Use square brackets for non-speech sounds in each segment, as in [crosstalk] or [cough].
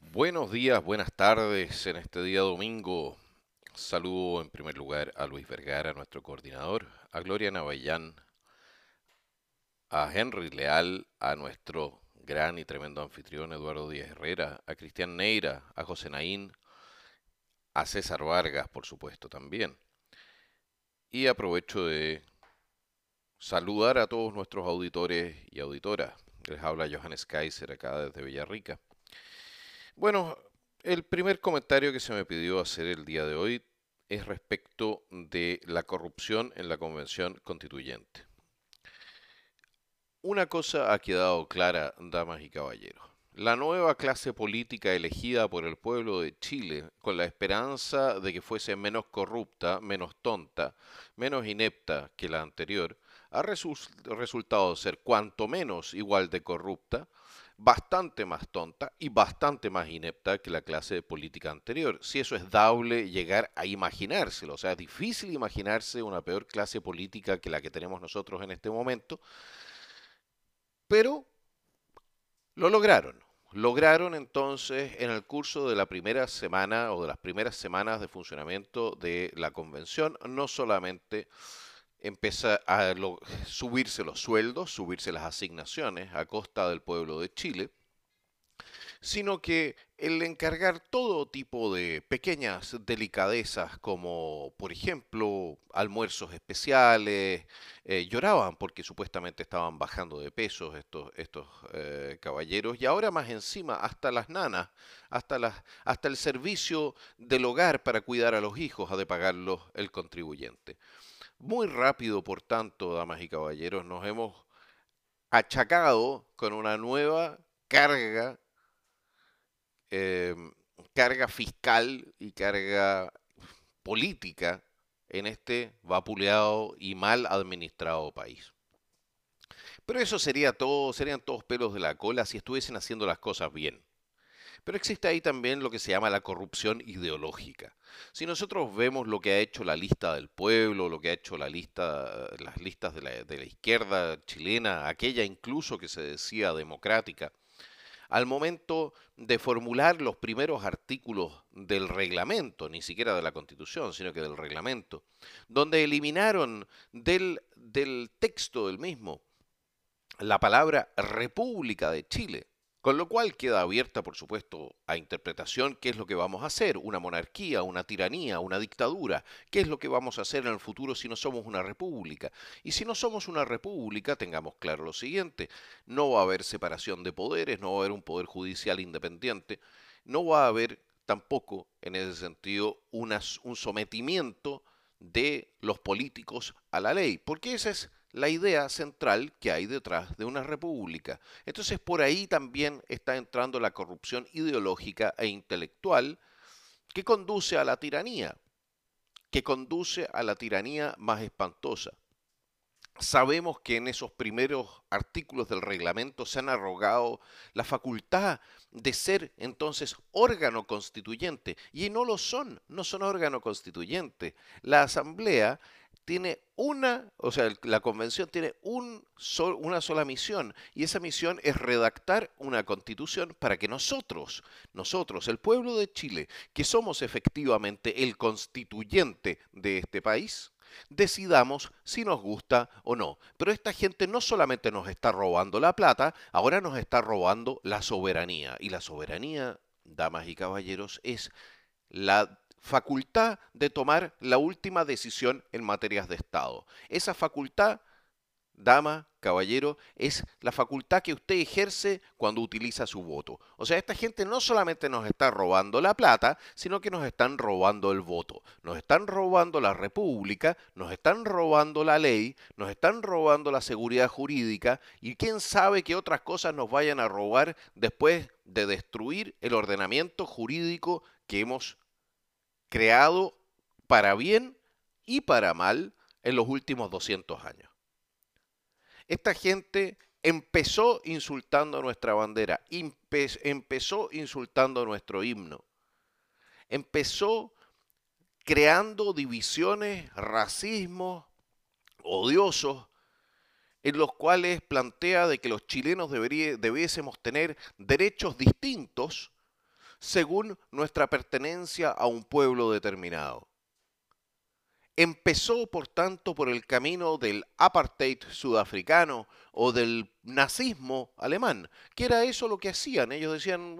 Buenos días, buenas tardes en este día domingo. Saludo en primer lugar a Luis Vergara, nuestro coordinador, a Gloria Navallán, a Henry Leal, a nuestro gran y tremendo anfitrión Eduardo Díaz Herrera, a Cristian Neira, a José Naín, a César Vargas, por supuesto, también. Y aprovecho de saludar a todos nuestros auditores y auditoras. Les habla Johannes Kaiser acá desde Villarrica. Bueno, el primer comentario que se me pidió hacer el día de hoy es respecto de la corrupción en la Convención Constituyente. Una cosa ha quedado clara, damas y caballeros. La nueva clase política elegida por el pueblo de Chile, con la esperanza de que fuese menos corrupta, menos tonta, menos inepta que la anterior, ha resultado ser cuanto menos igual de corrupta, bastante más tonta y bastante más inepta que la clase política anterior. Si eso es dable llegar a imaginárselo, o sea, es difícil imaginarse una peor clase política que la que tenemos nosotros en este momento, pero lo lograron. Lograron entonces en el curso de la primera semana o de las primeras semanas de funcionamiento de la convención, no solamente empieza a subirse los sueldos, subirse las asignaciones a costa del pueblo de Chile, sino que el encargar todo tipo de pequeñas delicadezas como, por ejemplo, almuerzos especiales, eh, lloraban porque supuestamente estaban bajando de pesos estos, estos eh, caballeros, y ahora más encima, hasta las nanas, hasta, las, hasta el servicio del hogar para cuidar a los hijos ha de pagarlo el contribuyente. Muy rápido, por tanto, damas y caballeros, nos hemos achacado con una nueva carga Em, carga fiscal y carga política en este vapuleado y mal administrado país. Pero eso sería todo, serían todos pelos de la cola si estuviesen haciendo las cosas bien. Pero existe ahí también lo que se llama la corrupción ideológica. Si nosotros vemos lo que ha hecho la lista del pueblo, lo que ha hecho la lista, las listas de la, izquierda chilena, aquella incluso que se decía democrática, al momento de formular los primeros artículos del reglamento, ni siquiera de la constitución, sino que del reglamento, donde eliminaron del texto del mismo la palabra República de Chile con lo cual queda abierta, por supuesto, a interpretación qué es lo que vamos a hacer, una monarquía, una tiranía, una dictadura, qué es lo que vamos a hacer en el futuro si no somos una república. Y si no somos una república, tengamos claro lo siguiente, no va a haber separación de poderes, no va a haber un poder judicial independiente, no va a haber tampoco, en ese sentido, un sometimiento de los políticos a la ley, porque esa es la idea central que hay detrás de una república. Entonces por ahí también está entrando la corrupción ideológica e intelectual que conduce a la tiranía, que conduce a la tiranía más espantosa. Sabemos que en esos primeros artículos del reglamento se han arrogado la facultad de ser entonces órgano constituyente y no lo son, no son órgano constituyente. La asamblea tiene una, o sea, la convención tiene un una sola misión y esa misión es redactar una constitución para que nosotros, nosotros, el pueblo de Chile, que somos efectivamente el constituyente de este país, decidamos si nos gusta o no. Pero esta gente no solamente nos está robando la plata, ahora nos está robando la soberanía. Y la soberanía, damas y caballeros, es la facultad de tomar la última decisión en materias de Estado. Esa facultad, dama, caballero, es la facultad que usted ejerce cuando utiliza su voto. O sea, esta gente no solamente nos está robando la plata, sino que nos están robando el voto. Nos están robando la república, nos están robando la ley, nos están robando la seguridad jurídica y quién sabe qué otras cosas nos vayan a robar después de destruir el ordenamiento jurídico que hemos creado para bien y para mal en los últimos 200 años. Esta gente empezó insultando nuestra bandera, empezó insultando nuestro himno, empezó creando divisiones, racismo, odiosos en los cuales plantea de que los chilenos debiésemos tener derechos distintos según nuestra pertenencia a un pueblo determinado. Empezó, por tanto, por el camino del apartheid sudafricano o del nazismo alemán, que era eso lo que hacían. Ellos decían,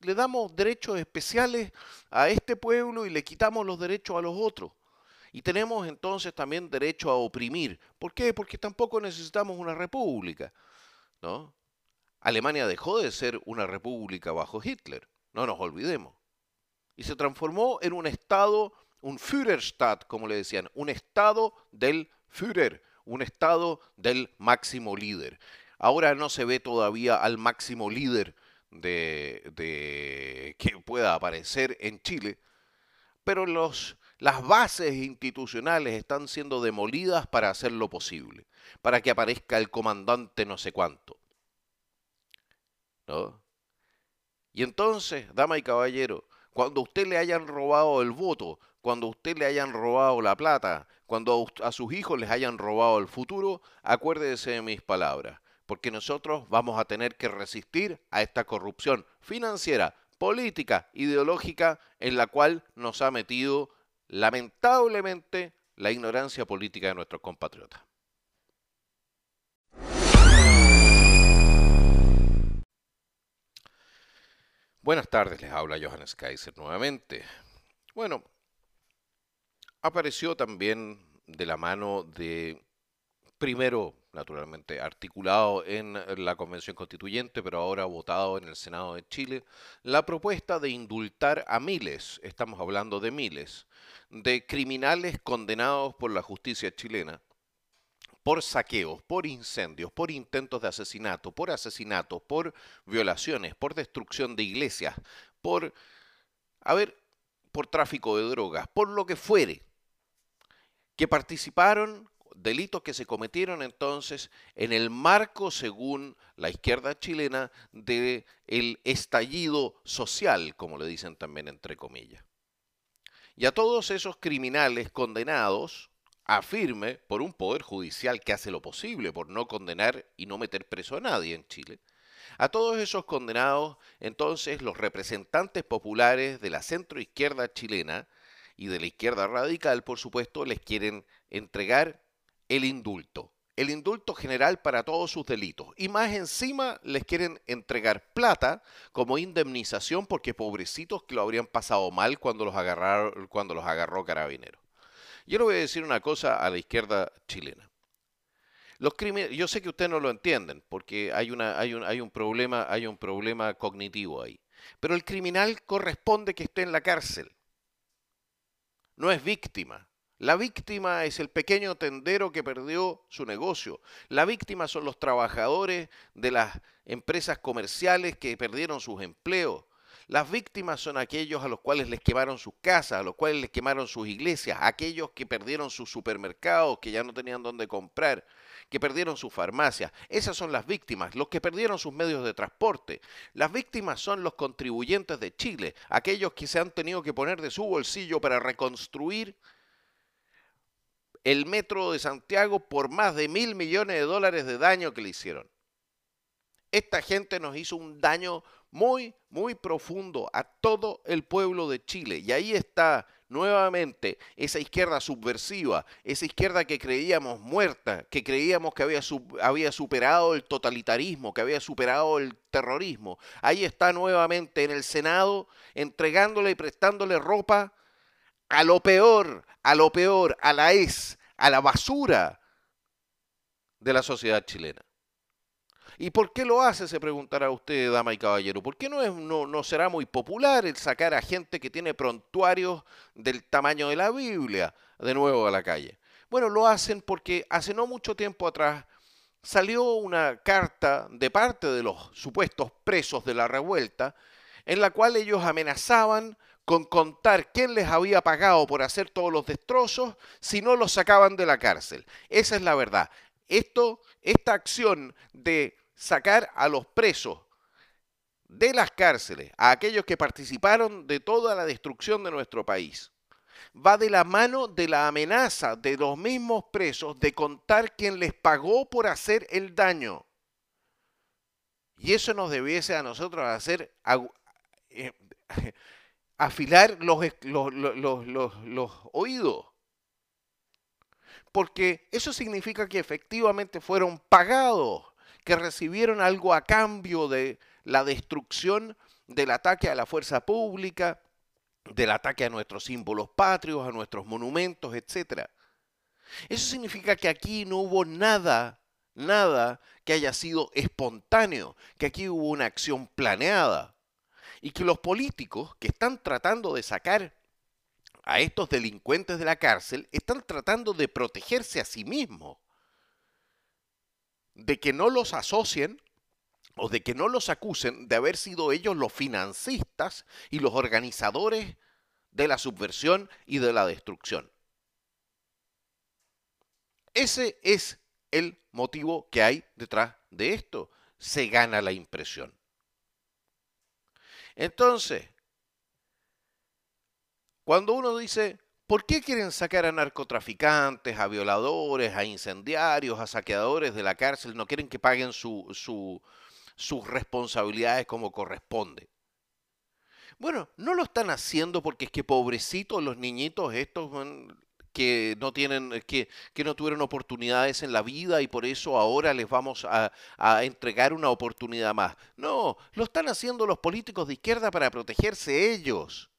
le damos derechos especiales a este pueblo y le quitamos los derechos a los otros. Y tenemos entonces también derecho a oprimir. ¿Por qué? Porque tampoco necesitamos una república. ¿no? Alemania dejó de ser una república bajo Hitler, no nos olvidemos. Y se transformó en un estado, un Führerstaat, como le decían, un estado del Führer, un estado del máximo líder. Ahora no se ve todavía al máximo líder de, de que pueda aparecer en Chile, pero las bases institucionales están siendo demolidas para hacerlo posible, para que aparezca el comandante no sé cuánto. ¿No? Y entonces, dama y caballero, cuando a usted le hayan robado el voto, cuando a usted le hayan robado la plata, cuando a sus hijos les hayan robado el futuro, acuérdese de mis palabras, porque nosotros vamos a tener que resistir a esta corrupción financiera, política, ideológica en la cual nos ha metido lamentablemente, la ignorancia política de nuestros compatriotas. Buenas tardes, les habla Johannes Kaiser nuevamente. Bueno, apareció también de la mano de, primero, naturalmente, articulado en la Convención Constituyente, pero ahora votado en el Senado de Chile, la propuesta de indultar a miles, estamos hablando de miles, de criminales condenados por la justicia chilena por saqueos, por incendios, por intentos de asesinato, por asesinatos, por violaciones, por destrucción de iglesias, por, a ver, por tráfico de drogas, por lo que fuere, que participaron, delitos que se cometieron entonces en el marco, según la izquierda chilena, del el estallido social, como le dicen también entre comillas. Y a todos esos criminales condenados afirme por un poder judicial que hace lo posible por no condenar y no meter preso a nadie en Chile. A todos esos condenados, entonces los representantes populares de la centroizquierda chilena y de la izquierda radical, por supuesto, les quieren entregar el indulto el indulto general para todos sus delitos. Y más encima les quieren entregar plata como indemnización porque pobrecitos que lo habrían pasado mal cuando los, agarraron, cuando los agarró Carabineros. Yo le voy a decir una cosa a la izquierda chilena. Los yo sé que ustedes no lo entienden porque hay, una, hay, un, hay, un problema, hay un problema cognitivo ahí. Pero el criminal corresponde que esté en la cárcel. No es víctima. La víctima es el pequeño tendero que perdió su negocio. La víctima son los trabajadores de las empresas comerciales que perdieron sus empleos. Las víctimas son aquellos a los cuales les quemaron sus casas, a los cuales les quemaron sus iglesias, aquellos que perdieron sus supermercados, que ya no tenían dónde comprar, que perdieron sus farmacias. Esas son las víctimas, los que perdieron sus medios de transporte. Las víctimas son los contribuyentes de Chile, aquellos que se han tenido que poner de su bolsillo para reconstruir el metro de Santiago por más de mil millones de dólares de daño que le hicieron. Esta gente nos hizo un daño muy, muy profundo a todo el pueblo de Chile. Y ahí está nuevamente esa izquierda subversiva, esa izquierda que creíamos muerta, que creíamos que había, había superado el totalitarismo, que había superado el terrorismo. Ahí está nuevamente en el Senado entregándole y prestándole ropa a lo peor, a lo peor, a la es, a la basura de la sociedad chilena. ¿Y por qué lo hace? Se preguntará usted, dama y caballero. ¿Por qué no, será muy popular el sacar a gente que tiene prontuarios del tamaño de la Biblia de nuevo a la calle? Bueno, lo hacen porque hace no mucho tiempo atrás salió una carta de parte de los supuestos presos de la revuelta en la cual ellos amenazaban con contar quién les había pagado por hacer todos los destrozos si no los sacaban de la cárcel. Esa es la verdad. Esto, esta acción de sacar a los presos de las cárceles, a aquellos que participaron de toda la destrucción de nuestro país, va de la mano de la amenaza de los mismos presos de contar quién les pagó por hacer el daño. Y eso nos debiese a nosotros hacer eh, [laughs] afilar los, los oídos. Porque eso significa que efectivamente fueron pagados, que recibieron algo a cambio de la destrucción del ataque a la fuerza pública, del ataque a nuestros símbolos patrios, a nuestros monumentos, etc. Eso significa que aquí no hubo nada, nada que haya sido espontáneo, que aquí hubo una acción planeada y que los políticos que están tratando de sacar a estos delincuentes de la cárcel están tratando de protegerse a sí mismos, de que no los asocien o de que no los acusen de haber sido ellos los financistas y los organizadores de la subversión y de la destrucción. Ese es el motivo que hay detrás de esto. Se gana la impresión. Entonces, cuando uno dice, ¿por qué quieren sacar a narcotraficantes, a violadores, a incendiarios, a saqueadores de la cárcel? No quieren que paguen su, sus responsabilidades como corresponde. Bueno, no lo están haciendo porque es que pobrecitos los niñitos estos que no tienen, que, que, no tuvieron oportunidades en la vida y por eso ahora les vamos a, a, entregar una oportunidad más. No, lo están haciendo los políticos de izquierda para protegerse ellos,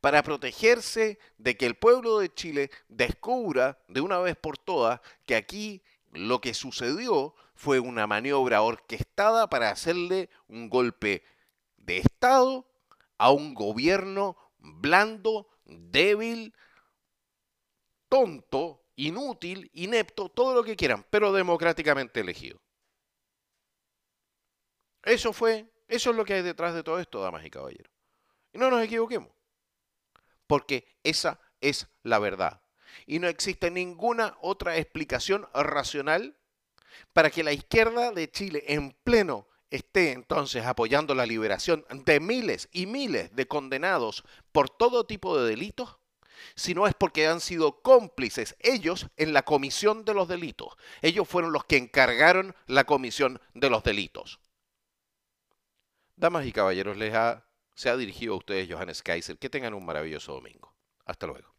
para protegerse de que el pueblo de Chile descubra de una vez por todas que aquí lo que sucedió fue una maniobra orquestada para hacerle un golpe de Estado a un gobierno blando, débil, tonto, inútil, inepto, todo lo que quieran, pero democráticamente elegido. Eso fue, eso es lo que hay detrás de todo esto, damas y caballeros. Y no nos equivoquemos, porque esa es la verdad. Y no existe ninguna otra explicación racional para que la izquierda de Chile en pleno esté entonces apoyando la liberación de miles y miles de condenados por todo tipo de delitos, si no es porque han sido cómplices ellos en la comisión de los delitos. Ellos fueron los que encargaron la comisión de los delitos. Damas y caballeros, les ha, se ha dirigido a ustedes Johannes Kaiser. Que tengan un maravilloso domingo. Hasta luego.